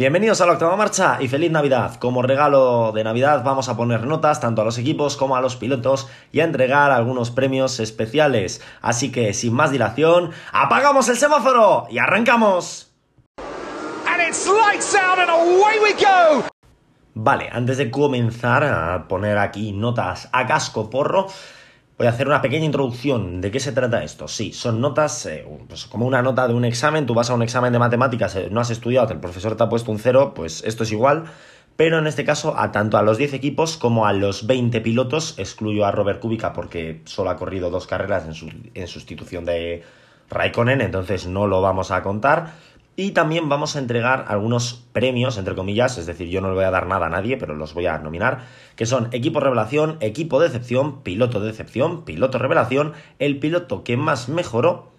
Bienvenidos a la octava marcha y feliz Navidad. Como regalo de Navidad vamos a poner notas tanto a los equipos como a los pilotos y a entregar algunos premios especiales. Así que sin más dilación, apagamos el semáforo y arrancamos. Vale, antes de comenzar a poner aquí notas a casco porro, Voy a hacer una pequeña introducción de qué se trata esto. Sí, son notas, eh, pues como una nota de un examen, tú vas a un examen de matemáticas, eh, no has estudiado, el profesor te ha puesto un cero, pues esto es igual, pero en este caso a tanto a los 10 equipos como a los 20 pilotos, excluyo a Robert Kubica porque solo ha corrido dos carreras en, en sustitución de Raikkonen, entonces no lo vamos a contar. Y también vamos a entregar algunos premios, entre comillas, es decir, yo no le voy a dar nada a nadie, pero los voy a nominar, que son equipo revelación, equipo de decepción, piloto de decepción, piloto revelación, el piloto que más mejoró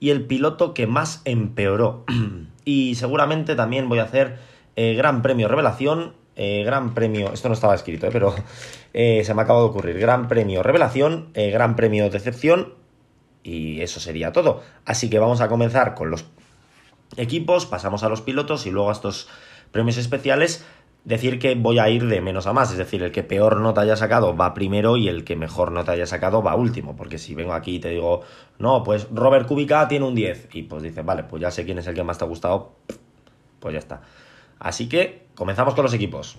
y el piloto que más empeoró. y seguramente también voy a hacer eh, gran premio revelación, eh, gran premio, esto no estaba escrito, eh, pero se me acaba de ocurrir, gran premio revelación, gran premio decepción y eso sería todo. Así que vamos a comenzar con los equipos, pasamos a los pilotos y luego a estos premios especiales decir que voy a ir de menos a más, es decir, el que peor nota haya sacado va primero y el que mejor nota haya sacado va último, porque si vengo aquí y te digo, no, pues Robert Kubica tiene un 10 y pues dices, vale, pues ya sé quién es el que más te ha gustado, pues ya está. Así que comenzamos con los equipos.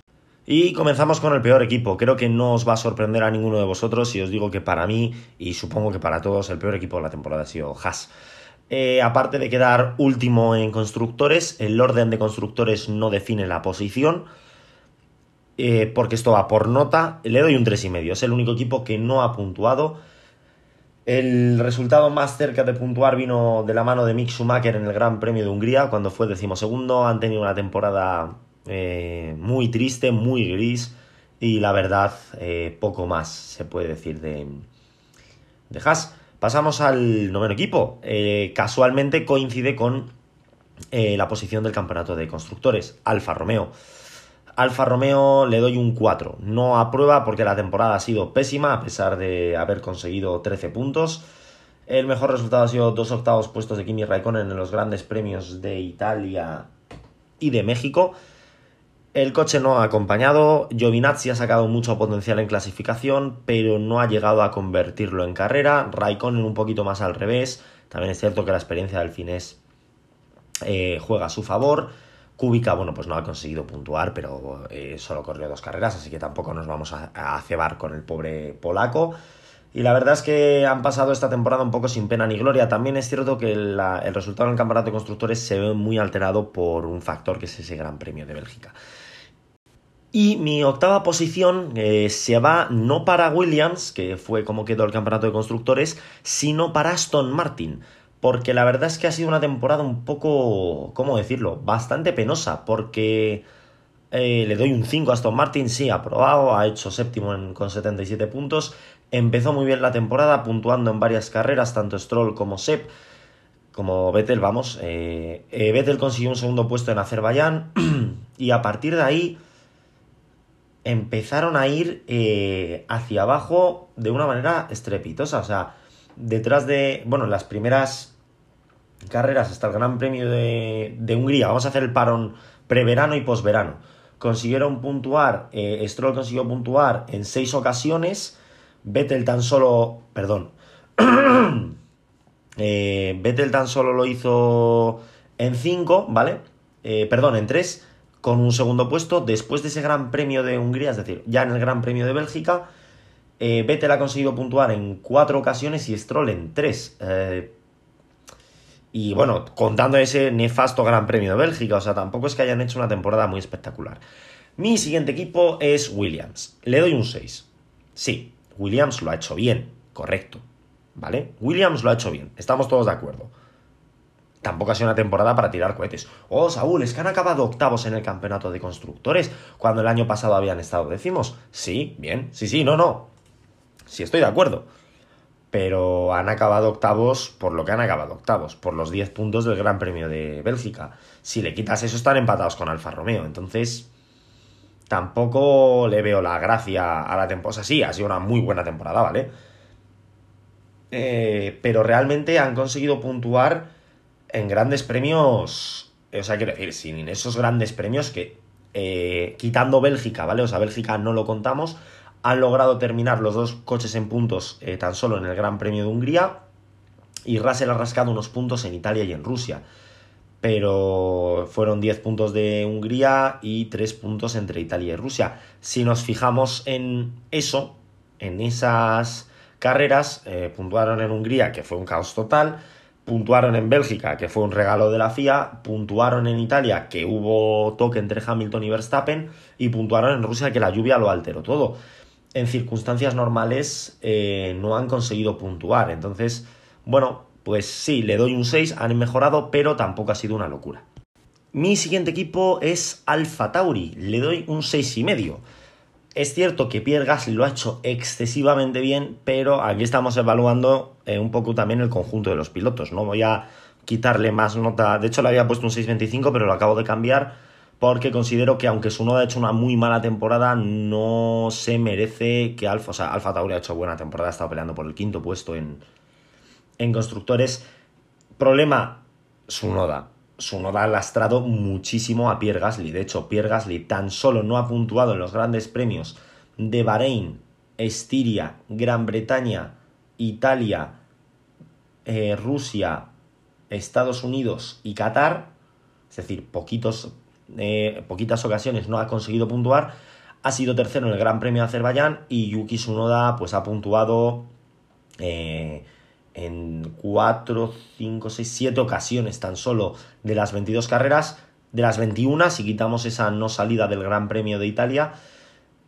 Y comenzamos con el peor equipo. Creo que no os va a sorprender a ninguno de vosotros si os digo que para mí, y supongo que para todos, el peor equipo de la temporada ha sido Haas. Eh, aparte de quedar último en constructores, el orden de constructores no define la posición. Eh, porque esto va por nota. Le doy un 3,5. Es el único equipo que no ha puntuado. El resultado más cerca de puntuar vino de la mano de Mick Schumacher en el Gran Premio de Hungría, cuando fue decimosegundo. Han tenido una temporada eh, muy triste, muy gris. Y la verdad, poco más se puede decir de, de Haas. Pasamos al noveno equipo. Eh, casualmente coincide con eh, la posición del campeonato de constructores, Alfa Romeo. Alfa Romeo le doy un 4. No aprueba porque la temporada ha sido pésima a pesar de haber conseguido 13 puntos. El mejor resultado ha sido dos octavos puestos de Kimi Raikkonen en los grandes premios de Italia y de México. El coche no ha acompañado, Giovinazzi ha sacado mucho potencial en clasificación, pero no ha llegado a convertirlo en carrera, Raikkonen un poquito más al revés, también es cierto que la experiencia del finés eh, juega a su favor, Kubica, bueno, pues no ha conseguido puntuar, pero eh, solo corrió dos carreras, así que tampoco nos vamos a, cebar con el pobre polaco. Y la verdad es que han pasado esta temporada un poco sin pena ni gloria. También es cierto que el resultado en el campeonato de constructores se ve muy alterado por un factor que es ese Gran Premio de Bélgica. Y mi octava posición eh, se va no para Williams, que fue como quedó el campeonato de constructores, sino para Aston Martin. Porque la verdad es que ha sido una temporada un poco, ¿cómo decirlo? Bastante penosa, porque eh, le doy un 5 a Aston Martin, sí, ha probado, ha hecho séptimo con 77 puntos. Empezó muy bien la temporada, puntuando en varias carreras, tanto Stroll como Sepp, como Vettel, vamos. Eh, Vettel consiguió un segundo puesto en Azerbaiyán, y a partir de ahí empezaron a ir eh, hacia abajo de una manera estrepitosa. O sea, detrás de, bueno, las primeras carreras hasta el Gran Premio de, de Hungría, vamos a hacer el parón preverano y posverano. Consiguieron puntuar, eh, Stroll consiguió puntuar en seis ocasiones, Vettel tan solo, perdón, eh, Vettel tan solo lo hizo en cinco, ¿vale? perdón, en tres con un segundo puesto. Después de ese Gran Premio de Hungría, es decir, ya en el Gran Premio de Bélgica, eh, Vettel ha conseguido puntuar en cuatro ocasiones y Stroll en tres. Eh, y bueno, contando ese nefasto Gran Premio de Bélgica, o sea, tampoco es que hayan hecho una temporada muy espectacular. Mi siguiente equipo es Williams. Le doy un 6. Sí, Williams lo ha hecho bien, correcto. ¿Vale? Williams lo ha hecho bien, estamos todos de acuerdo tampoco ha sido una temporada para tirar cohetes. Oh, Saúl, es que han acabado octavos en el campeonato de constructores, cuando el año pasado habían estado décimos. Sí, bien, sí, sí, no, no. Sí, estoy de acuerdo. Pero han acabado octavos por lo que han acabado octavos, por los 10 puntos del Gran Premio de Bélgica. Si le quitas eso, están empatados con Alfa Romeo. Entonces, tampoco le veo la gracia a la temporada. O sí, ha sido una muy buena temporada, ¿vale? Eh, pero realmente han conseguido puntuar en grandes premios o sea, quiero decir, sin esos grandes premios que, eh, quitando Bélgica, ¿vale? O sea, Bélgica no lo contamos, han logrado terminar los dos coches en puntos eh, tan solo en el Gran Premio de Hungría y Russell ha rascado unos puntos en Italia y en Rusia. Pero fueron 10 puntos de Hungría y 3 puntos entre Italia y Rusia. Si nos fijamos en eso, en esas carreras, eh, puntuaron en Hungría, que fue un caos total, puntuaron en Bélgica, que fue un regalo de la FIA, puntuaron en Italia, que hubo toque entre Hamilton y Verstappen, y puntuaron en Rusia, que la lluvia lo alteró todo. En circunstancias normales eh, no han conseguido puntuar, entonces, bueno, pues sí, le doy un 6, han mejorado, pero tampoco ha sido una locura. Mi siguiente equipo es Alfa Tauri, le doy un 6,5. Es cierto que Pierre Gasly lo ha hecho excesivamente bien, pero aquí estamos evaluando eh, un poco también el conjunto de los pilotos. No voy a quitarle más nota. De hecho, le había puesto un 6.25, pero lo acabo de cambiar porque considero que aunque su noda ha hecho una muy mala temporada, no se merece que Alfa, o sea, Alfa Tauri ha hecho buena temporada, ha estado peleando por el quinto puesto en, en constructores. Problema, su noda ha lastrado muchísimo a Pierre Gasly. De hecho, Pierre Gasly tan solo no ha puntuado en los grandes premios de Bahrein, Estiria, Gran Bretaña, Italia, eh, Rusia, Estados Unidos y Qatar. Es decir, poquitos, eh, poquitas ocasiones no ha conseguido puntuar. Ha sido tercero en el Gran Premio de Azerbaiyán y Yuki Tsunoda pues, ha puntuado eh, en 4, 5, 6, 7 ocasiones tan solo de las 22 carreras, de las 21, si quitamos esa no salida del Gran Premio de Italia,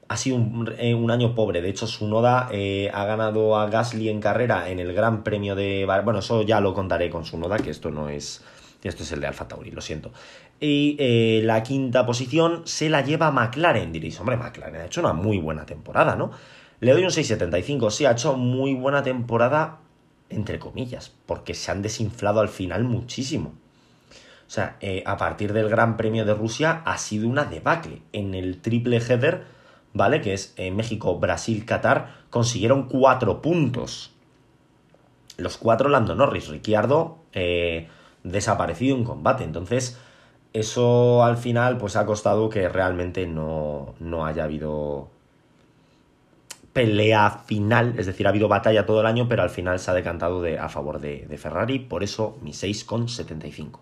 ha sido un, eh, año pobre. De hecho, Sunoda eh, ha ganado a Gasly en carrera en el Gran Premio de... Bueno, eso ya lo contaré con Sunoda, que esto no es... Esto es el de Alfa Tauri, lo siento. Y eh, la quinta posición se la lleva McLaren. Diréis, hombre, McLaren ha hecho una muy buena temporada, ¿no? Le doy un 6.75. Sí, ha hecho muy buena temporada entre comillas, porque se han desinflado al final muchísimo. O sea, eh, a partir del Gran Premio de Rusia ha sido una debacle. En el triple header, ¿vale? Que es eh, México, Brasil, Qatar, consiguieron cuatro puntos. Los cuatro Lando Norris, Ricciardo eh, desaparecido en combate. Entonces, eso al final pues ha costado que realmente no, no haya habido pelea final, es decir, ha habido batalla todo el año, pero al final se ha decantado de, a favor de, Ferrari, por eso mi 6,75.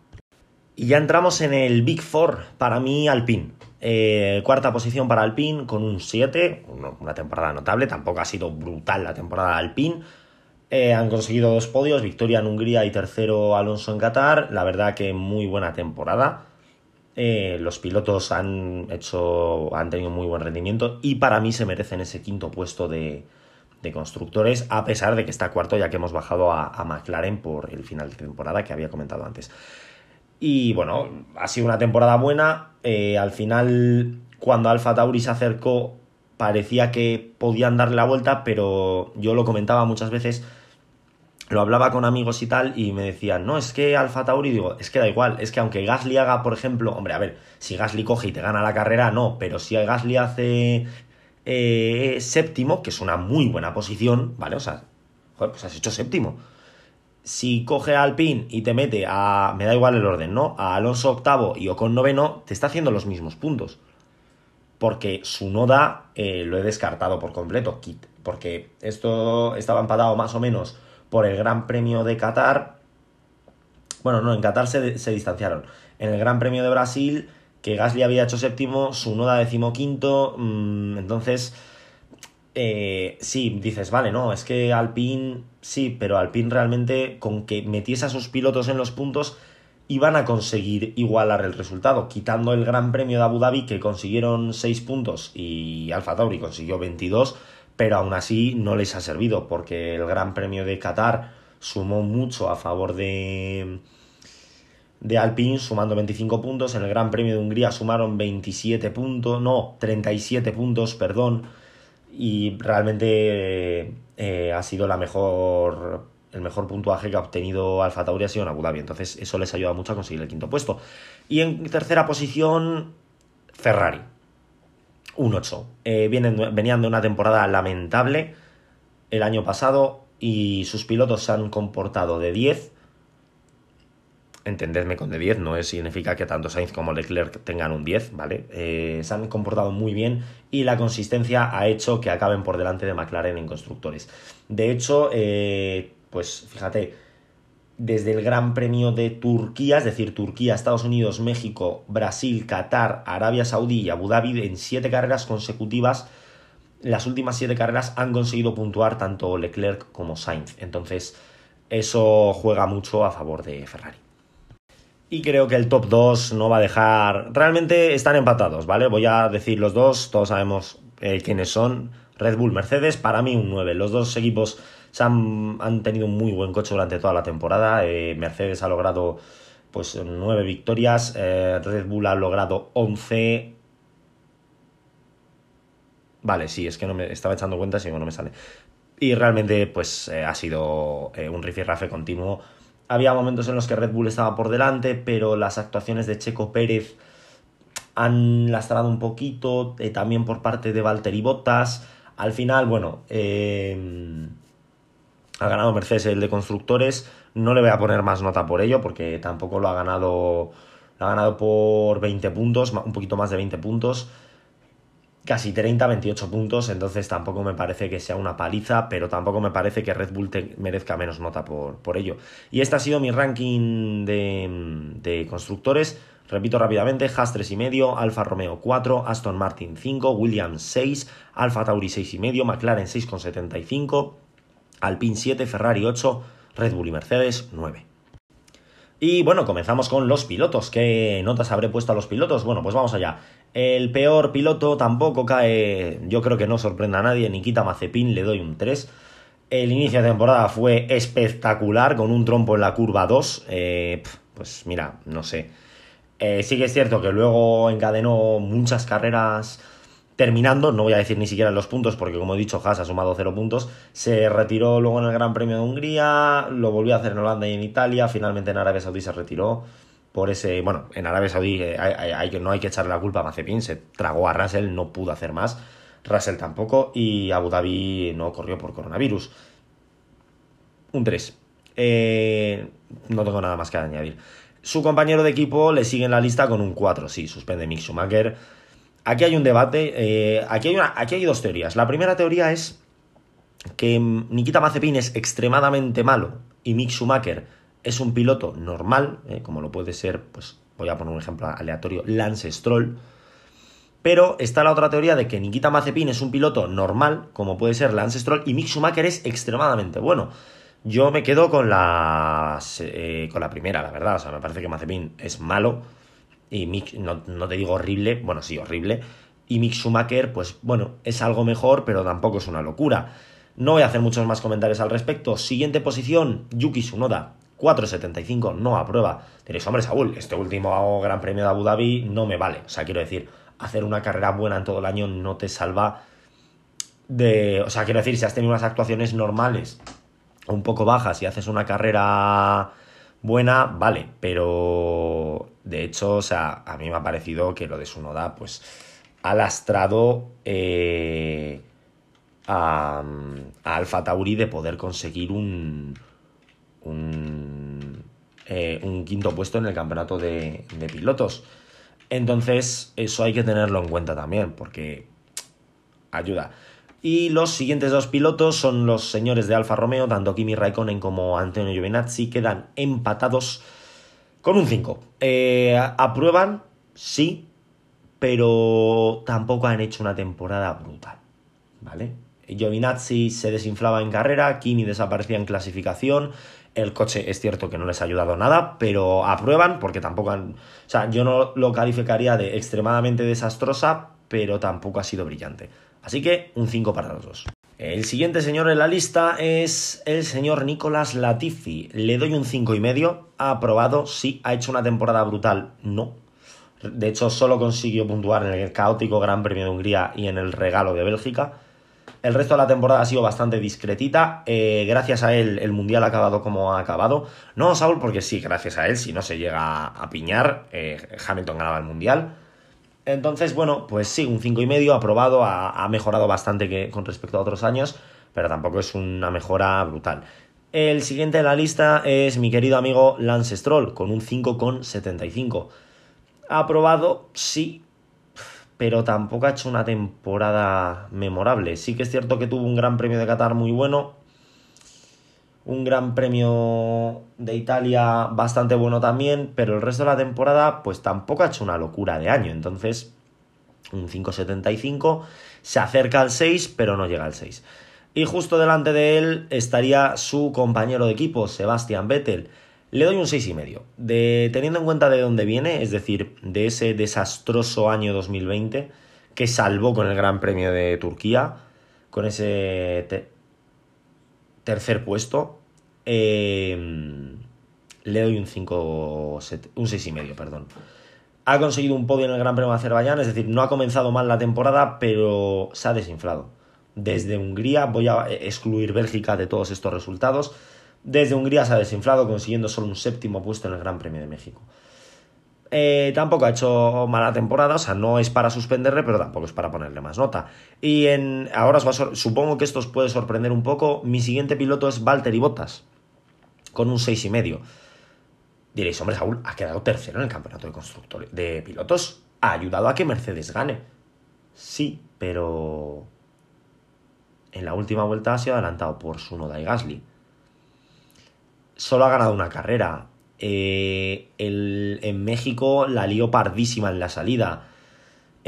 Y ya entramos en el Big Four, para mí Alpine. Eh, cuarta posición para Alpine con un 7, una temporada notable, tampoco ha sido brutal la temporada de Alpine. Eh, han conseguido dos podios, victoria en Hungría y tercero Alonso en Qatar. La verdad que muy buena temporada. Eh, los pilotos han hecho, han tenido muy buen rendimiento y para mí se merecen ese quinto puesto de, constructores, a pesar de que está cuarto, ya que hemos bajado a, McLaren por el final de temporada que había comentado antes. Y bueno, ha sido una temporada buena. Eh, al final, cuando Alfa Tauri se acercó, parecía que podían darle la vuelta, pero yo lo comentaba muchas veces lo hablaba con amigos y tal y me decían, no, es que Alfa Tauri, digo, es que da igual, es que aunque Gasly haga, por ejemplo, hombre, a ver, si Gasly coge y te gana la carrera, no, pero si Gasly hace eh, séptimo, que es una muy buena posición, ¿vale? O sea, joder, pues has hecho séptimo. Si coge a Alpine y te mete a, me da igual el orden, ¿no? A Alonso octavo y Ocon noveno, te está haciendo los mismos puntos. Porque su noda eh, lo he descartado por completo, porque esto estaba empatado más o menos por el Gran Premio de Qatar. Bueno, no, en Qatar se, distanciaron. En el Gran Premio de Brasil, que Gasly había hecho séptimo, su noda decimoquinto. Mmm, entonces, eh, sí, dices, vale, no, es que Alpine, sí, pero Alpine realmente, con que metiese a sus pilotos en los puntos, iban a conseguir igualar el resultado, quitando el Gran Premio de Abu Dhabi, que consiguieron 6 puntos y Alfa Tauri consiguió 22 pero aún así no les ha servido porque el Gran Premio de Qatar sumó mucho a favor de, de Alpine, sumando 25 puntos. En el Gran Premio de Hungría sumaron 27 puntos, no, 37 puntos, perdón. Y realmente eh, ha sido la mejor, el mejor puntuaje que ha obtenido Alfa Tauri ha sido en Abu Dhabi. Entonces eso les ayuda mucho a conseguir el quinto puesto. Y en tercera posición, Ferrari un 8. Eh, vienen, venían de una temporada lamentable el año pasado y sus pilotos se han comportado de 10. entendedme con de 10, no significa que tanto Sainz como Leclerc tengan un 10, ¿vale? Eh, se han comportado muy bien y la consistencia ha hecho que acaben por delante de McLaren en constructores. De hecho, eh, pues fíjate, desde el Gran Premio de Turquía, es decir, Turquía, Estados Unidos, México, Brasil, Qatar, Arabia Saudí y Abu Dhabi, en siete carreras consecutivas, las últimas siete carreras han conseguido puntuar tanto Leclerc como Sainz. Entonces, eso juega mucho a favor de Ferrari. Y creo que el top 2 no va a dejar. Realmente están empatados, ¿vale? Voy a decir los dos, todos sabemos eh, quiénes son. Red Bull, Mercedes, para mí un 9. Los dos equipos han, tenido un muy buen coche durante toda la temporada. Eh, Mercedes ha logrado pues 9 victorias, eh, Red Bull ha logrado 11. Vale, sí, es que no me estaba echando cuenta, si no me sale. Y realmente, pues ha sido un rifirrafe continuo había momentos en los que Red Bull estaba por delante, pero las actuaciones de Checo Pérez han lastrado un poquito, eh, también por parte de Valtteri Bottas. Al final, bueno, eh, ha ganado Mercedes el de constructores. No le voy a poner más nota por ello, porque tampoco lo ha ganado. Lo ha ganado por 20 puntos, un poquito más de 20 puntos casi 30, 28 puntos, entonces tampoco me parece que sea una paliza, pero tampoco me parece que Red Bull merezca menos nota por, por, ello. Y este ha sido mi ranking de, de constructores. Repito rápidamente, Haas 3,5, Alfa Romeo 4, Aston Martin 5, Williams 6, Alfa Tauri 6,5, McLaren 6,75, Alpine 7, Ferrari 8, Red Bull y Mercedes 9. Y bueno, comenzamos con los pilotos. ¿Qué notas habré puesto a los pilotos? Bueno, pues vamos allá. El peor piloto tampoco cae, yo creo que no sorprende a nadie, Nikita Mazepin le doy un 3. El inicio de temporada fue espectacular, con un trompo en la curva 2. Eh, pues mira, no sé. Eh, sí que es cierto que luego encadenó muchas carreras terminando, no voy a decir ni siquiera los puntos, porque como he dicho, Haas ha sumado 0 puntos, se retiró luego en el Gran Premio de Hungría, lo volvió a hacer en Holanda y en Italia, finalmente en Arabia Saudí se retiró por ese, bueno, en Arabia Saudí eh, hay, no hay que echarle la culpa a Mazepin, se tragó a Russell, no pudo hacer más, Russell tampoco, y Abu Dhabi no corrió por coronavirus. Un 3. Eh, no tengo nada más que añadir. Su compañero de equipo le sigue en la lista con un 4, sí, suspende Mick Schumacher Aquí hay un debate, eh, aquí, hay dos teorías. La primera teoría es que Nikita Mazepin es extremadamente malo y Mick Schumacher es un piloto normal, eh, como lo puede ser, pues voy a poner un ejemplo aleatorio, Lance Stroll. Pero está la otra teoría de que Nikita Mazepin es un piloto normal, como puede ser Lance Stroll, y Mick Schumacher es extremadamente bueno. Yo me quedo con la, eh, con la primera, la verdad. O sea, me parece que Mazepin es malo y Mick, no, te digo horrible, bueno, sí, horrible, y Mick Schumacher, pues bueno, es algo mejor, pero tampoco es una locura. No voy a hacer muchos más comentarios al respecto. Siguiente posición, Yuki Tsunoda, 4.75, no aprueba. Diréis, hombre, Saúl, este último Gran Premio de Abu Dhabi no me vale. O sea, quiero decir, hacer una carrera buena en todo el año no te salva de... O sea, quiero decir, si has tenido unas actuaciones normales, un poco bajas, y haces una carrera buena, vale, pero de hecho, o sea, a mí me ha parecido que lo de su noda, pues, ha lastrado eh, a, Alfa Tauri de poder conseguir un, un, eh, un, quinto puesto en el campeonato de, de pilotos. Entonces, eso hay que tenerlo en cuenta también, porque ayuda. Y los siguientes dos pilotos son los señores de Alfa Romeo, tanto Kimi Raikkonen como Antonio Giovinazzi, quedan empatados con un 5. Eh, ¿Aprueban? Sí, pero tampoco han hecho una temporada brutal, ¿vale? Giovinazzi se desinflaba en carrera, Kimi desaparecía en clasificación, el coche es cierto que no les ha ayudado nada, pero aprueban porque tampoco han... O sea, yo no lo calificaría de extremadamente desastrosa, pero tampoco ha sido brillante. Así que un 5 para los dos. El siguiente señor en la lista es el señor Nicolás Latifi. Le doy un 5 y medio. Ha aprobado, sí. Ha hecho una temporada brutal, no. De hecho, solo consiguió puntuar en el caótico Gran Premio de Hungría y en el regalo de Bélgica. El resto de la temporada ha sido bastante discretita. Eh, gracias a él, el mundial ha acabado como ha acabado. No, Saúl, porque sí, gracias a él, si no se llega a piñar, eh, Hamilton ganaba el mundial. Entonces, bueno, pues sí, un 5,5 y medio, aprobado, ha, mejorado bastante que, con respecto a otros años, pero tampoco es una mejora brutal. El siguiente de la lista es mi querido amigo Lance Stroll, con un 5,75. ¿Ha aprobado? Sí, pero tampoco ha hecho una temporada memorable. Sí que es cierto que tuvo un gran premio de Qatar muy bueno, un gran premio de Italia bastante bueno también, pero el resto de la temporada pues tampoco ha hecho una locura de año. Entonces, un 5,75 se acerca al 6, pero no llega al 6. Y justo delante de él estaría su compañero de equipo, Sebastian Vettel. Le doy un 6,5. De, teniendo en cuenta de dónde viene, es decir, de ese desastroso año 2020 que salvó con el Gran Premio de Turquía, con ese tercer puesto, eh, le doy un 5, un 6,5, perdón. Ha conseguido un podio en el Gran Premio de Azerbaiyán, es decir, no ha comenzado mal la temporada, pero se ha desinflado desde Hungría, voy a excluir Bélgica de todos estos resultados, desde Hungría se ha desinflado consiguiendo solo un séptimo puesto en el Gran Premio de México. Eh, tampoco ha hecho mala temporada, o sea, no es para suspenderle, pero tampoco es para ponerle más nota. Y en, ahora supongo que esto os puede sorprender un poco. Mi siguiente piloto es Valtteri Bottas, con un 6,5. Diréis, hombre, Saúl, ha quedado tercero en el campeonato de constructores de pilotos. Ha ayudado a que Mercedes gane. Sí, pero en la última vuelta ha sido adelantado por Sunoda y Gasly. Solo ha ganado una carrera. Eh, en México la lió pardísima en la salida.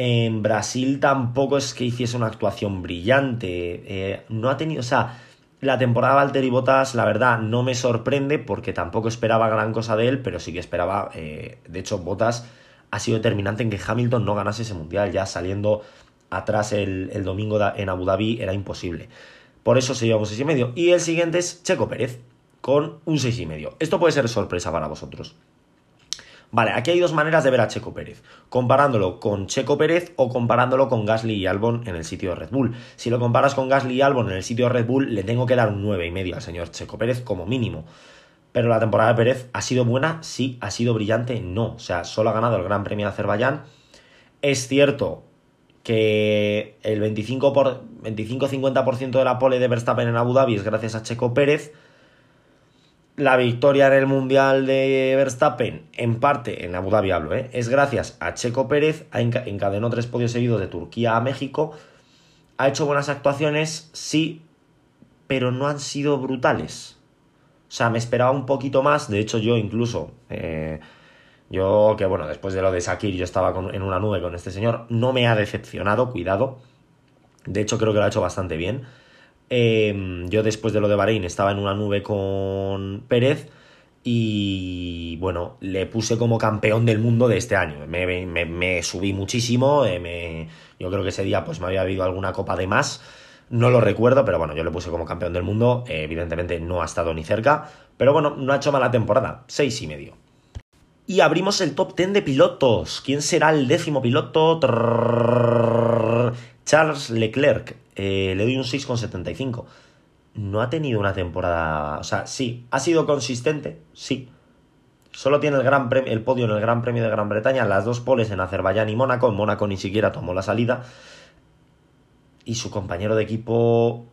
En Brasil tampoco es que hiciese una actuación brillante. Eh, no ha tenido. O sea, la temporada de Valtteri Bottas, la verdad, no me sorprende porque tampoco esperaba gran cosa de él, pero sí que esperaba. Eh, de hecho, Bottas ha sido determinante en que Hamilton no ganase ese mundial, ya saliendo atrás el, domingo en Abu Dhabi era imposible. Por eso se lleva un 6,5. Y el siguiente es Checo Pérez, con un 6,5. Esto puede ser sorpresa para vosotros. Vale, aquí hay dos maneras de ver a Checo Pérez. Comparándolo con Checo Pérez o comparándolo con Gasly y Albon en el sitio de Red Bull. Si lo comparas con Gasly y Albon en el sitio de Red Bull, le tengo que dar un 9,5 al señor Checo Pérez como mínimo. Pero la temporada de Pérez ha sido buena, sí, ha sido brillante, no. O sea, solo ha ganado el Gran Premio de Azerbaiyán. Es cierto que el 25-50% de la pole de Verstappen en Abu Dhabi es gracias a Checo Pérez. La victoria en el Mundial de Verstappen, en parte, en Abu Dhabi hablo, ¿eh? es gracias a Checo Pérez, encadenó tres podios seguidos de Turquía a México, ha hecho buenas actuaciones, sí, pero no han sido brutales. O sea, me esperaba un poquito más, de hecho yo incluso... Eh, yo, que bueno, después de lo de Sakir, yo estaba en una nube con este señor. No me ha decepcionado, cuidado. De hecho, creo que lo ha hecho bastante bien. Em, yo después de lo de Bahrein estaba en una nube con Pérez y bueno, le puse como campeón del mundo de este año. Me, subí muchísimo, eh, yo creo que ese día pues me había habido alguna copa de más, no lo recuerdo, pero bueno, yo le puse como campeón del mundo, eh, evidentemente no ha estado ni cerca, pero bueno, no ha hecho mala temporada, seis y medio. Y abrimos el top 10 de pilotos. ¿Quién será el décimo piloto? Charles Leclerc. Eh, le doy un 6,75. No ha tenido una temporada. O sea, sí, ha sido consistente, sí. Solo tiene el, gran el podio en el Gran Premio de Gran Bretaña, las dos poles en Azerbaiyán y Mónaco. En Mónaco ni siquiera tomó la salida. Y su compañero de equipo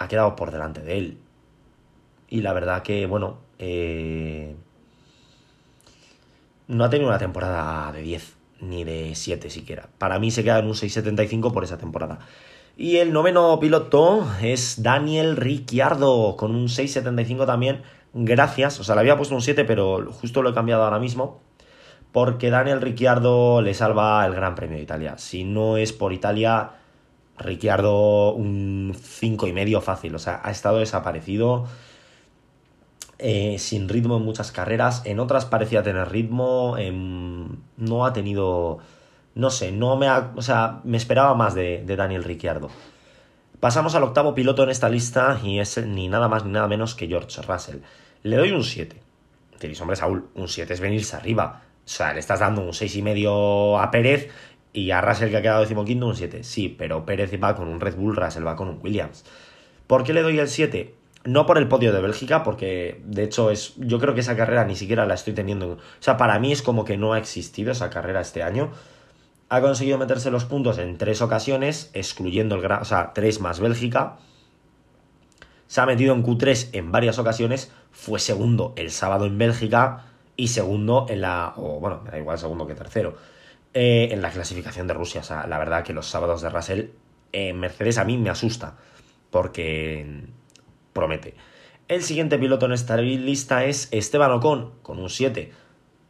ha quedado por delante de él. Y la verdad que, bueno, eh, no ha tenido una temporada de 10, ni de 7 siquiera. Para mí se queda en un 6.75 por esa temporada. Y el noveno piloto es Daniel Ricciardo, con un 6.75 también, gracias, o sea, le había puesto un 7, pero justo lo he cambiado ahora mismo, porque Daniel Ricciardo le salva el Gran Premio de Italia. Si no es por Italia, Ricciardo un 5,5 fácil, o sea, ha estado desaparecido eh, sin ritmo en muchas carreras, en otras parecía tener ritmo, em, no ha tenido, no sé, no me ha, o sea, me esperaba más de, Daniel Ricciardo. Pasamos al octavo piloto en esta lista y es ni nada más ni nada menos que George Russell. Le doy un 7. Diréis, hombre, Saúl, un 7 es venirse arriba. O sea, le estás dando un 6,5 a Pérez y a Russell que ha quedado decimoquinto un 7. Sí, pero Pérez va con un Red Bull, Russell va con un Williams. ¿Por qué le doy el 7? No por el podio de Bélgica, porque de hecho es. Yo creo que esa carrera ni siquiera la estoy teniendo. O sea, para mí es como que no ha existido esa carrera este año. Ha conseguido meterse los puntos en tres ocasiones, excluyendo el. O sea, tres más Bélgica. se ha metido en Q3 en varias ocasiones, fue segundo el sábado en Bélgica y segundo en la, o bueno, da igual segundo que tercero, eh, en la clasificación de Rusia. O sea, la verdad que los sábados de Russell en Mercedes a mí me asusta, porque promete. El siguiente piloto en esta lista es Esteban Ocon, con un 7.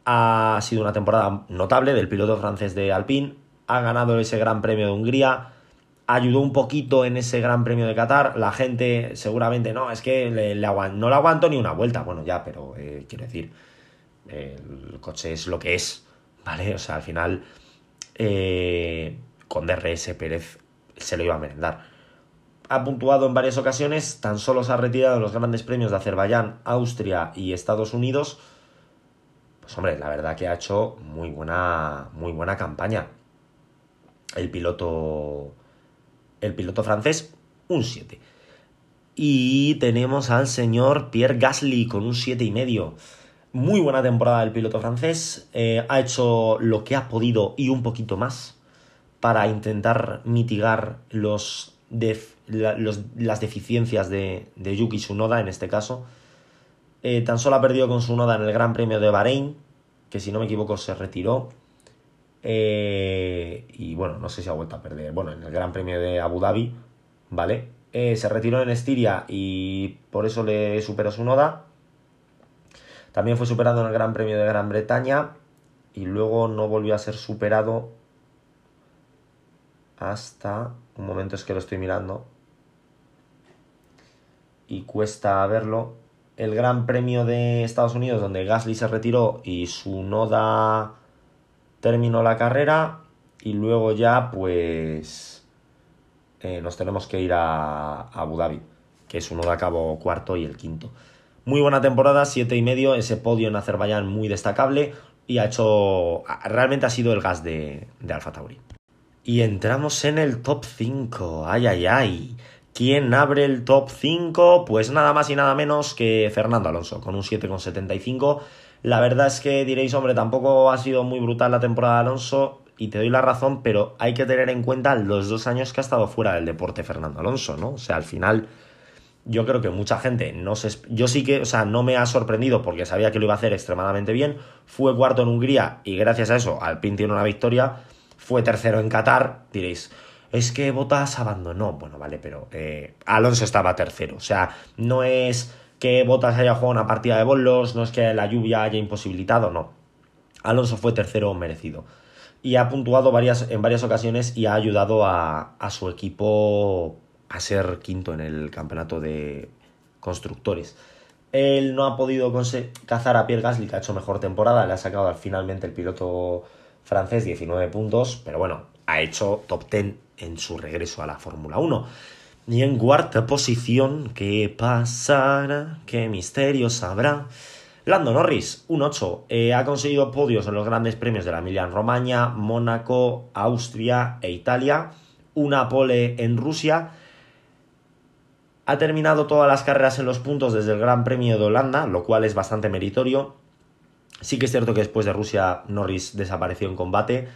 Ha sido una temporada notable del piloto francés de Alpine, ha ganado ese Gran Premio de Hungría, ayudó un poquito en ese Gran Premio de Qatar. La gente seguramente no, es que le, no le aguanto ni una vuelta. Bueno, ya, pero eh, quiero decir, el coche es lo que es, ¿vale? O sea, al final, eh, con DRS Pérez se lo iba a merendar. Ha puntuado en varias ocasiones, tan solo se ha retirado los grandes premios de Azerbaiyán, Austria y Estados Unidos. Pues hombre, la verdad que ha hecho muy buena, muy buena campaña. El piloto el piloto francés, un 7. Y tenemos al señor Pierre Gasly con un 7,5. Muy buena temporada del piloto francés. Eh, ha hecho lo que ha podido y un poquito más para intentar mitigar los, las deficiencias de, Yuki Tsunoda en este caso. Eh, tan solo ha perdido con Tsunoda en el Gran Premio de Bahrein, que si no me equivoco se retiró. Eh, y bueno, no sé si ha vuelto a perder. Bueno, en el Gran Premio de Abu Dhabi, ¿vale? Eh, se retiró en Estiria y por eso le superó su noda. También fue superado en el Gran Premio de Gran Bretaña y luego no volvió a ser superado hasta un momento es que lo estoy mirando y cuesta verlo. El Gran Premio de Estados Unidos donde Gasly se retiró y su noda terminó la carrera y luego ya pues eh, nos tenemos que ir a, Abu Dhabi, que es uno de a cabo cuarto y el quinto. Muy buena temporada, siete y medio, ese podio en Azerbaiyán muy destacable y ha hecho, realmente ha sido el gas de, de Alfa Tauri. Y entramos en el top 5, ay ay ay. ¿Quién abre el top 5? Pues nada más y nada menos que Fernando Alonso, con un 7,75 la verdad es que diréis, hombre, tampoco ha sido muy brutal la temporada de Alonso y te doy la razón, pero hay que tener en cuenta los dos años que ha estado fuera del deporte Fernando Alonso, ¿no? O sea, al final yo creo que mucha gente no se... Yo sí que, o sea, no me ha sorprendido porque sabía que lo iba a hacer extremadamente bien. Fue cuarto en Hungría y gracias a eso Alpine tiene una victoria. Fue tercero en Qatar. Diréis, es que Botas abandonó. Bueno, vale, pero eh, Alonso estaba tercero. O sea, no es que Botas haya jugado una partida de bolos, no es que la lluvia haya imposibilitado, no. Alonso fue tercero merecido. Y ha puntuado varias, en varias ocasiones y ha ayudado a, su equipo a ser quinto en el campeonato de constructores. Él no ha podido cazar a Pierre Gasly, que ha hecho mejor temporada. Le ha sacado finalmente el piloto francés 19 puntos, pero bueno, ha hecho top 10 en su regreso a la Fórmula 1. Y en cuarta posición, ¿qué pasará? ¿Qué misterios habrá? Lando Norris, un 8, eh, ha conseguido podios en los grandes premios de la Emilia Romagna, Mónaco, Austria e Italia, una pole en Rusia. Ha terminado todas las carreras en los puntos desde el Gran Premio de Holanda, lo cual es bastante meritorio. Sí que es cierto que después de Rusia Norris desapareció en combate.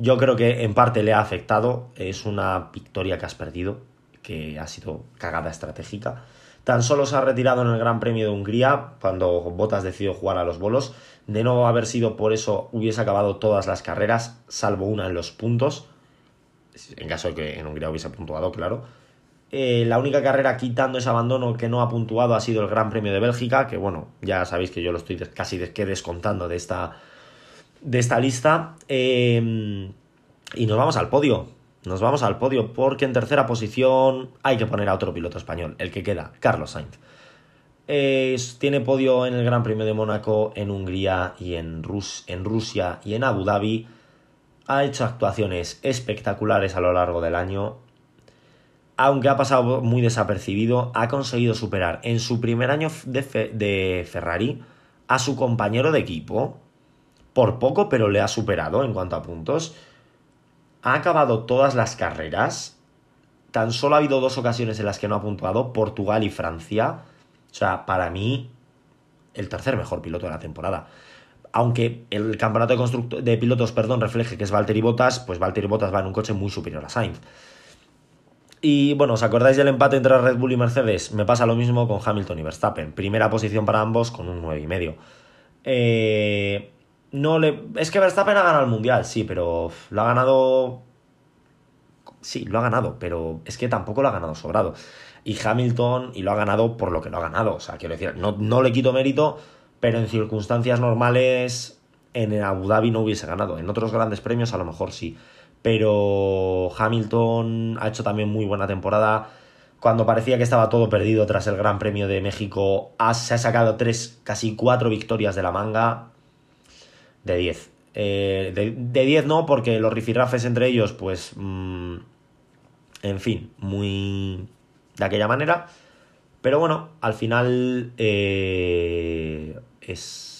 Yo creo que en parte le ha afectado, es una victoria que has perdido, que ha sido cagada estratégica. Tan solo se ha retirado en el Gran Premio de Hungría cuando Bottas decidió jugar a los bolos. De no haber sido por eso, hubiese acabado todas las carreras, salvo una en los puntos. En caso de que en Hungría hubiese puntuado, claro. Eh, la única carrera quitando ese abandono que no ha puntuado ha sido el Gran Premio de Bélgica, que bueno, ya sabéis que yo lo estoy casi descontando de esta, de esta lista. Eh, y nos vamos al podio. Nos vamos al podio porque en tercera posición hay que poner a otro piloto español, el que queda, Carlos Sainz. tiene podio en el Gran Premio de Mónaco, en Hungría y en, en Rusia y en Abu Dhabi. Ha hecho actuaciones espectaculares a lo largo del año. Aunque ha pasado muy desapercibido, ha conseguido superar en su primer año de, de Ferrari a su compañero de equipo. Por poco, pero le ha superado en cuanto a puntos ha acabado todas las carreras. Tan solo ha habido dos ocasiones en las que no ha puntuado, Portugal y Francia. O sea, para mí, el tercer mejor piloto de la temporada. Aunque el campeonato de, de pilotos perdón, refleje que es Valtteri Bottas, pues Valtteri Bottas va en un coche muy superior a Sainz. Y bueno, ¿os acordáis del empate entre Red Bull y Mercedes? Me pasa lo mismo con Hamilton y Verstappen. Primera posición para ambos con un 9,5. Eh, no le... Es que Verstappen ha ganado el Mundial, sí, pero lo ha ganado... Sí, lo ha ganado, pero es que tampoco lo ha ganado sobrado. Y Hamilton, y lo ha ganado por lo que lo ha ganado. O sea, quiero decir, no, no le quito mérito, pero en circunstancias normales en Abu Dhabi no hubiese ganado. En otros grandes premios a lo mejor sí pero Hamilton ha hecho también muy buena temporada. Cuando parecía que estaba todo perdido tras el Gran Premio de México, se ha sacado tres, casi cuatro victorias de la manga de 10. Eh, de 10 no, porque los rifirrafes entre ellos, pues, mm, en fin, muy de aquella manera. Pero bueno, al final eh, es,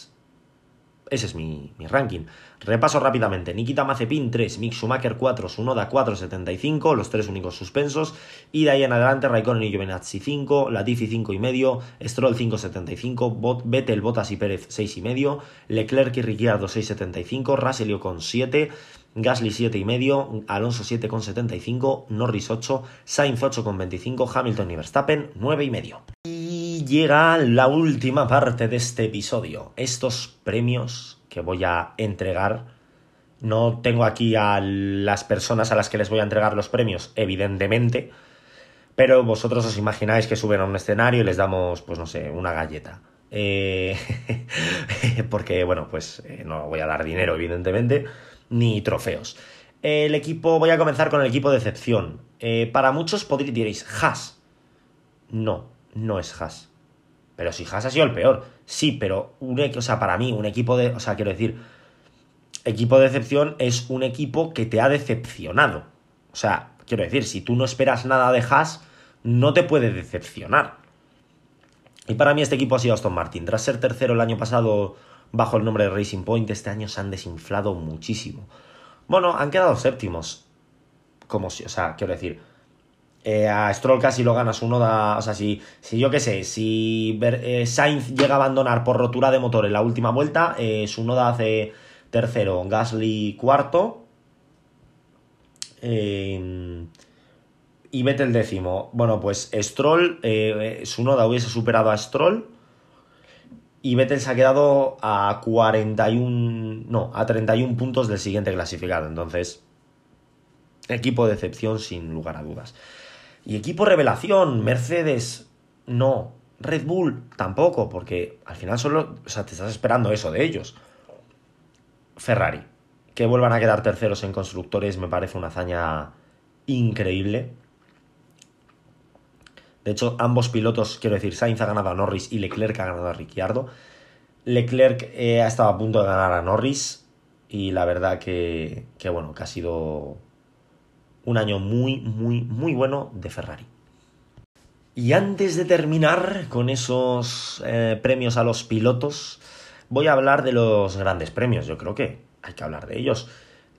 ese es mi, ranking. Repaso rápidamente. Nikita Mazepin 3, Mick Schumacher 4, Sunoda 4.75, los tres únicos suspensos. Y de ahí en adelante Raikkonen y Giovinazzi 5, Latifi 5,5, Stroll 5.75, Vettel, Bottas y Pérez 6,5, Leclerc y Ricciardo 6.75, Russell con 7, Gasly 7,5, Alonso 7,75, Norris 8, Sainz 8,25, Hamilton y Verstappen 9,5. Llega la última parte de este episodio. Estos premios que voy a entregar. No tengo aquí a las personas a las que les voy a entregar los premios, evidentemente, pero vosotros os imagináis que suben a un escenario y les damos, pues no sé, una galleta. Eh, porque, bueno, pues eh, no voy a dar dinero, evidentemente, ni trofeos. El equipo, voy a comenzar con el equipo de excepción. Eh, para muchos podréis diréis, Haas. No, no es Haas. Pero si Haas ha sido el peor. Sí, pero un, o sea, para mí, un equipo de. O sea, quiero decir. Equipo de decepción es un equipo que te ha decepcionado. O sea, quiero decir, si tú no esperas nada de Haas, no te puede decepcionar. Y para mí este equipo ha sido Aston Martin. Tras ser tercero el año pasado bajo el nombre de Racing Point, este año se han desinflado muchísimo. Bueno, han quedado séptimos. Como si, o sea, quiero decir, eh, a Stroll casi lo gana su noda. O sea, si, si yo qué sé, si eh, Sainz llega a abandonar por rotura de motor en la última vuelta, eh, su noda hace tercero, Gasly cuarto. y vete el décimo. Bueno, pues Stroll, su noda hubiese superado a Stroll. Y Vettel se ha quedado a 41. No, a 31 puntos del siguiente clasificado. Entonces, equipo de excepción sin lugar a dudas. Y equipo revelación, Mercedes, no. Red Bull, tampoco, porque al final solo, o sea, te estás esperando eso de ellos. Ferrari, que vuelvan a quedar terceros en constructores, me parece una hazaña increíble. De hecho, ambos pilotos, quiero decir, Sainz ha ganado a Norris y Leclerc ha ganado a Ricciardo. Leclerc eh, ha estado a punto de ganar a Norris y la verdad que, que bueno, que ha sido un año muy, muy, muy bueno de Ferrari. Y antes de terminar con esos eh, premios a los pilotos, voy a hablar de los grandes premios. Yo creo que hay que hablar de ellos.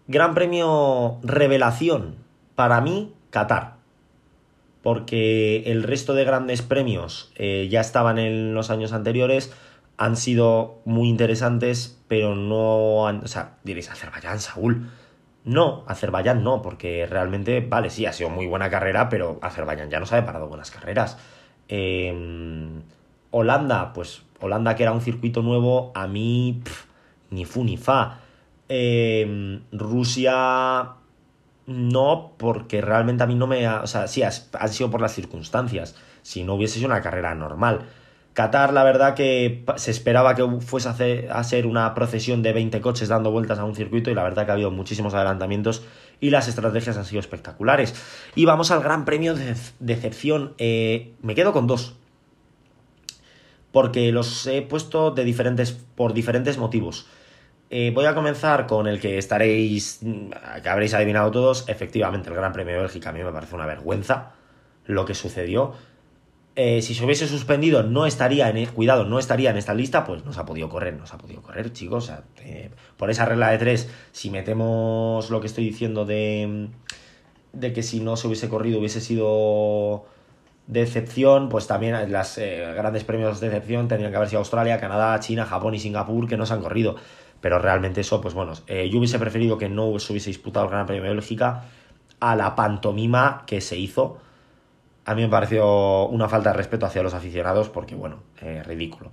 Gran premio revelación, para mí, Qatar. Porque el resto de grandes premios eh, ya estaban en los años anteriores, han sido muy interesantes, pero no han... O sea, diréis, Azerbaiyán, Saúl, no, Azerbaiyán no, porque realmente, vale, sí, ha sido muy buena carrera, pero Azerbaiyán ya no se ha parado buenas carreras. Em, Holanda, pues Holanda que era un circuito nuevo, a mí ni fu ni fa. Em, Rusia no, porque realmente a mí no me ha... O sea, sí, han sido por las circunstancias. Si no hubiese sido una carrera normal. Qatar, la verdad que se esperaba que fuese a, ser una procesión de 20 coches dando vueltas a un circuito y la verdad que ha habido muchísimos adelantamientos y las estrategias han sido espectaculares. Y vamos al Gran Premio de decepción. Eh, me quedo con dos. Porque los he puesto de diferentes, por diferentes motivos. Eh, voy a comenzar con el que estaréis, que habréis adivinado todos. Efectivamente, el Gran Premio de Bélgica a mí me parece una vergüenza lo que sucedió. Eh, si se hubiese suspendido, no estaría en, cuidado, no estaría en esta lista, pues no se ha podido correr, no se ha podido correr, chicos. Eh, por esa regla de tres, si metemos lo que estoy diciendo de, de que si no se hubiese corrido hubiese sido decepción, pues también las eh, grandes premios de decepción tendrían que haber sido Australia, Canadá, China, Japón y Singapur, que no se han corrido. Pero realmente eso, pues bueno, yo hubiese preferido que no se hubiese disputado el Gran Premio de Bélgica a la pantomima que se hizo A mí me pareció una falta de respeto hacia los aficionados porque, bueno, eh, ridículo.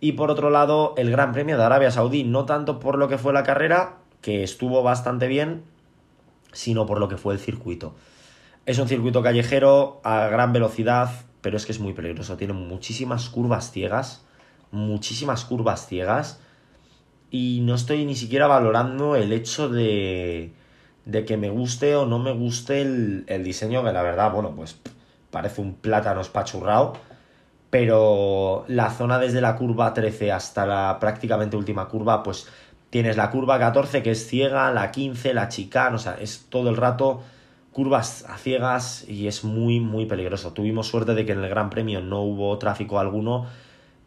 Y por otro lado, el Gran Premio de Arabia Saudí, no tanto por lo que fue la carrera, que estuvo bastante bien, sino por lo que fue el circuito. Es un circuito callejero a gran velocidad, pero es que es muy peligroso. Tiene muchísimas curvas ciegas, muchísimas curvas ciegas, y no estoy ni siquiera valorando el hecho de, de que me guste o no me guste el, el diseño, que la verdad, bueno, pues parece un plátano espachurrado pero la zona desde la curva 13 hasta la prácticamente última curva, pues tienes la curva 14 que es ciega, la 15, la chicana, o sea, es todo el rato curvas a ciegas y es muy, muy peligroso. Tuvimos suerte de que en el Gran Premio no hubo tráfico alguno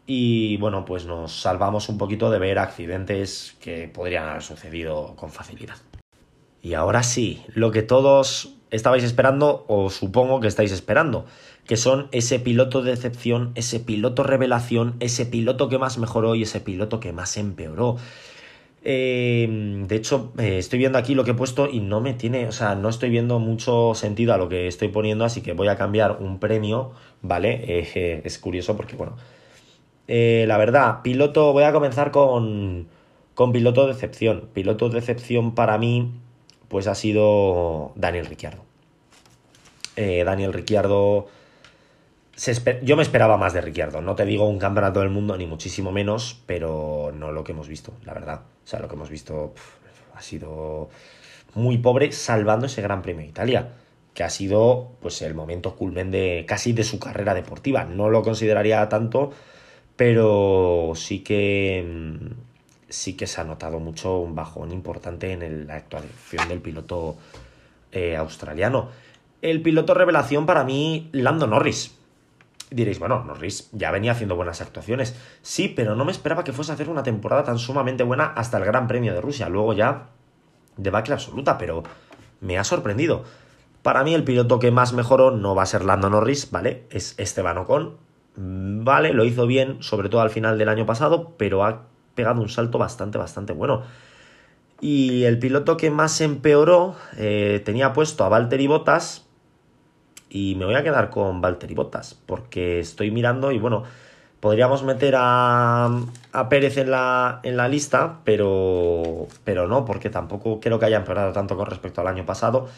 y bueno, pues nos salvamos un poquito de ver accidentes que podrían haber sucedido con facilidad. Y ahora sí, lo que todos estabais esperando o supongo que estáis esperando que son ese piloto de decepción, ese piloto revelación, ese piloto que más mejoró y ese piloto que más empeoró. Eh, de hecho, eh, estoy viendo aquí lo que he puesto y no me tiene, o sea, no estoy viendo mucho sentido a lo que estoy poniendo, así que voy a cambiar un premio, ¿vale? Eh, es curioso porque, bueno, la verdad, piloto, voy a comenzar con, con piloto de decepción. Piloto de decepción para mí, pues ha sido Daniel Ricciardo. Daniel Ricciardo yo me esperaba más de Ricciardo. No te digo un campeonato del mundo, ni muchísimo menos, pero no lo que hemos visto, la verdad. O sea, lo que hemos visto ha sido muy pobre, salvando ese Gran Premio de Italia, que ha sido pues el momento culmen de casi de su carrera deportiva. No lo consideraría tanto, pero sí que mm, sí que se ha notado mucho un bajón importante en la actuación del piloto eh, australiano. El piloto revelación para mí, Lando Norris Diréis, bueno, Norris ya venía haciendo buenas actuaciones. Sí, pero no me esperaba que fuese a hacer una temporada tan sumamente buena hasta el Gran Premio de Rusia. Luego ya, debacle absoluta, pero me ha sorprendido. Para mí el piloto que más mejoró no va a ser Lando Norris, ¿vale? Es Esteban Ocon. Vale, lo hizo bien, sobre todo al final del año pasado, pero ha pegado un salto bastante, bastante bueno. Y el piloto que más empeoró eh, tenía puesto a Valtteri Bottas, y me voy a quedar con Valtteri Bottas, porque estoy mirando y bueno, podríamos meter a, a Pérez en la, en la lista, pero, pero no, porque tampoco creo que haya empeorado tanto con respecto al año pasado.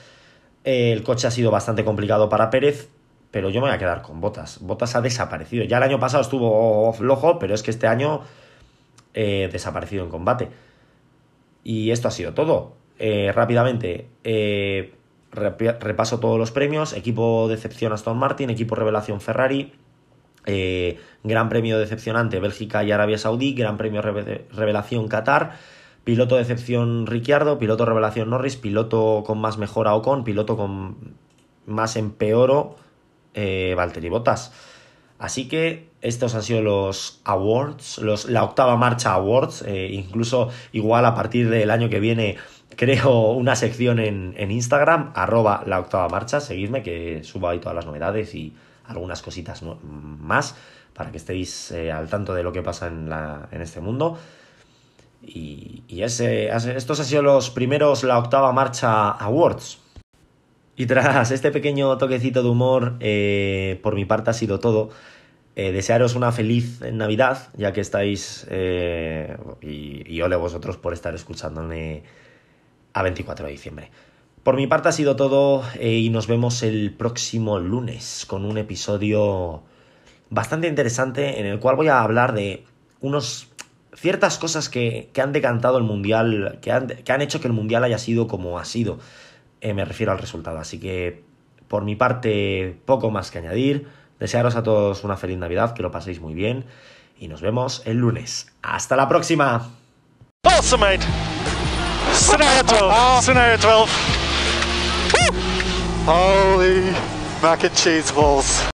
El coche ha sido bastante complicado para Pérez, pero yo me voy a quedar con Botas. Botas ha desaparecido. Ya el año pasado estuvo flojo, pero es que este año eh, desaparecido en combate. Y esto ha sido todo. Eh, rápidamente, eh, repaso todos los premios, equipo decepción Aston Martin, equipo revelación Ferrari, Gran Premio decepcionante Bélgica y Arabia Saudí, Gran Premio revelación Qatar, piloto decepción Ricciardo, piloto revelación Norris, piloto con más mejora Ocon, piloto con más empeoro Valtteri Bottas. Así que estos han sido los awards, los, la octava marcha awards, eh, incluso igual a partir del año que viene creo una sección en, Instagram, arroba la octava marcha, seguidme que subo ahí todas las novedades y algunas cositas más para que estéis eh, al tanto de lo que pasa en, la, en este mundo. Y, ese, estos han sido los primeros La Octava Marcha Awards. Y tras este pequeño toquecito de humor, eh, por mi parte ha sido todo. Eh, desearos una feliz Navidad, ya que estáis, y, y ole vosotros por estar escuchándome a 24 de diciembre. Por mi parte ha sido todo eh, y nos vemos el próximo lunes con un episodio bastante interesante en el cual voy a hablar de unos ciertas cosas que, han decantado el mundial, que han, que han, hecho que el mundial haya sido como ha sido. Eh, me refiero al resultado. Así que por mi parte poco más que añadir. Desearos a todos una feliz Navidad, que lo paséis muy bien y nos vemos el lunes. Hasta la próxima. Scenario 12. Scenario 12. Woo! Holy mac and cheese balls.